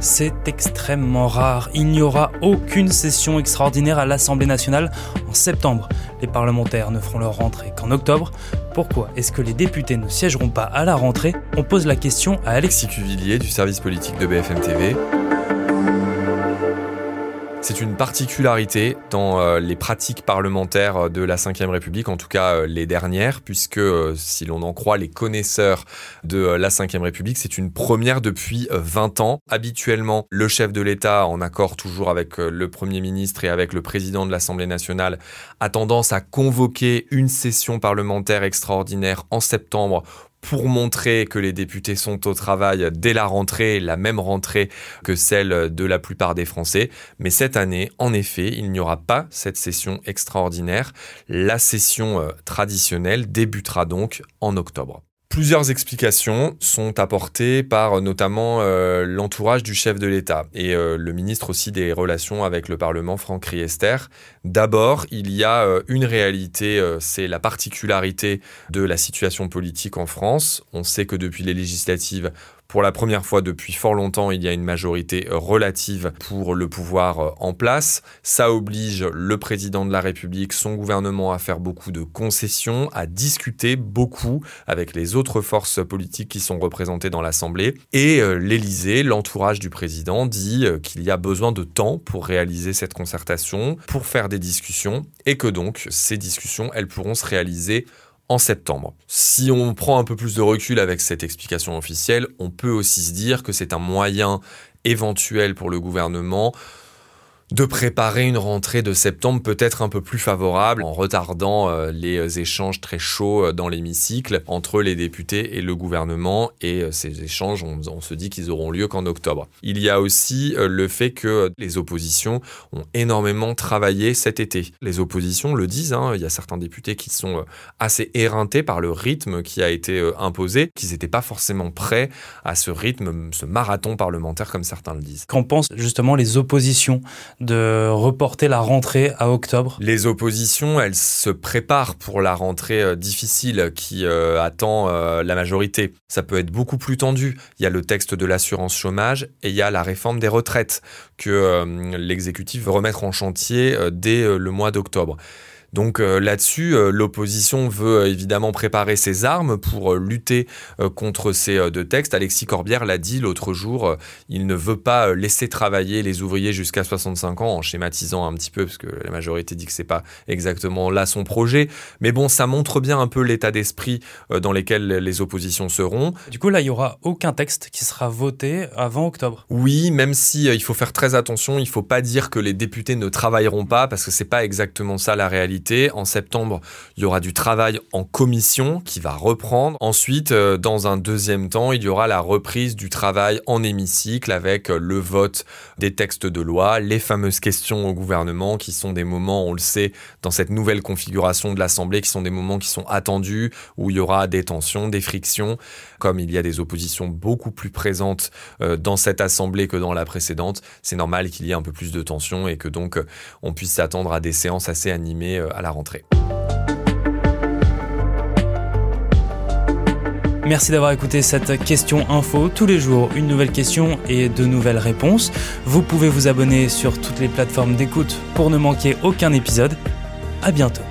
C'est extrêmement rare. Il n'y aura aucune session extraordinaire à l'Assemblée nationale en septembre. Les parlementaires ne feront leur rentrée qu'en octobre. Pourquoi est-ce que les députés ne siégeront pas à la rentrée? On pose la question à Alexis Cuvillier du service politique de BFM TV. C'est une particularité dans euh, les pratiques parlementaires euh, de la Ve République, en tout cas euh, les dernières, puisque si l'on en croit les connaisseurs de la Ve République, c'est une première depuis 20 ans. Habituellement, le chef de l'État, en accord toujours avec le Premier ministre et avec le président de l'Assemblée nationale, a tendance à convoquer une session parlementaire extraordinaire en septembre pour montrer que les députés sont au travail dès la rentrée, la même rentrée que celle de la plupart des Français. Mais cette année, en effet, il n'y aura pas cette session extraordinaire. La session euh, traditionnelle débutera donc en octobre. Plusieurs explications sont apportées par euh, notamment euh, l'entourage du chef de l'État et euh, le ministre aussi des Relations avec le Parlement, Franck Riester. D'abord, il y a une réalité, c'est la particularité de la situation politique en France. On sait que depuis les législatives, pour la première fois depuis fort longtemps, il y a une majorité relative pour le pouvoir euh, en place. Ça oblige le président de la République, son gouvernement à faire beaucoup de concessions, à discuter beaucoup avec les autres forces politiques qui sont représentées dans l'Assemblée. Et euh, l'Élysée, l'entourage du président, dit euh, qu'il y a besoin de temps pour réaliser cette concertation, pour faire des discussions, et que donc ces discussions, elles pourront se réaliser en septembre. Si on prend un peu plus de recul avec cette explication officielle, on peut aussi se dire que c'est un moyen éventuel pour le gouvernement de préparer une rentrée de septembre peut-être un peu plus favorable en retardant euh, les euh, échanges très chauds euh, dans l'hémicycle entre les députés et le gouvernement et ces échanges on, se dit qu'ils auront lieu qu'en octobre. Il y a aussi le fait que les oppositions ont énormément travaillé cet été. Les oppositions le disent, hein, il y a certains députés qui sont assez éreintés par le rythme qui a été imposé, qu'ils n'étaient pas forcément prêts à ce rythme, ce marathon parlementaire comme certains le disent. Qu'en pensent justement les oppositions de reporter la rentrée à octobre Les oppositions, elles se préparent pour la rentrée euh, difficile qui euh, attend euh, la majorité. Ça peut être beaucoup plus tendu. Il y a le texte de l'assurance chômage et il y a la réforme des retraites que l'exécutif veut remettre en chantier dès le mois d'octobre. Donc euh, là-dessus, euh, l'opposition veut euh, évidemment préparer ses armes pour lutter contre ces deux textes. Alexis Corbière l'a dit l'autre jour, il ne veut pas laisser travailler les ouvriers jusqu'à 65 ans en schématisant un petit peu parce que la majorité dit que c'est pas exactement là son projet. Mais bon, ça montre bien un peu l'état d'esprit dans lequel les oppositions seront. Du coup, là, il y aura aucun texte qui sera voté avant octobre. Oui, même si il faut faire très attention, il faut pas dire que les députés ne travailleront pas parce que c'est pas exactement ça la réalité. En septembre, il y aura du travail en commission qui va reprendre. Ensuite, euh, dans un deuxième temps, il y aura la reprise du travail en hémicycle avec euh, le vote des textes de loi, les fameuses questions au gouvernement qui sont des moments, on le sait, dans cette nouvelle configuration de l'Assemblée, qui sont des moments qui sont attendus, où il y aura des tensions, des frictions, comme il y a des oppositions beaucoup plus présentes euh, dans cette Assemblée que dans la précédente. C'est normal qu'il y ait un peu plus de tensions et que donc on puisse s'attendre à des séances assez animées à la rentrée. Merci d'avoir écouté cette question info. Tous les jours, une nouvelle question et de nouvelles réponses. Vous pouvez vous abonner sur toutes les plateformes d'écoute pour ne manquer aucun épisode. À bientôt.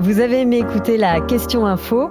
Vous avez aimé écouter la question info?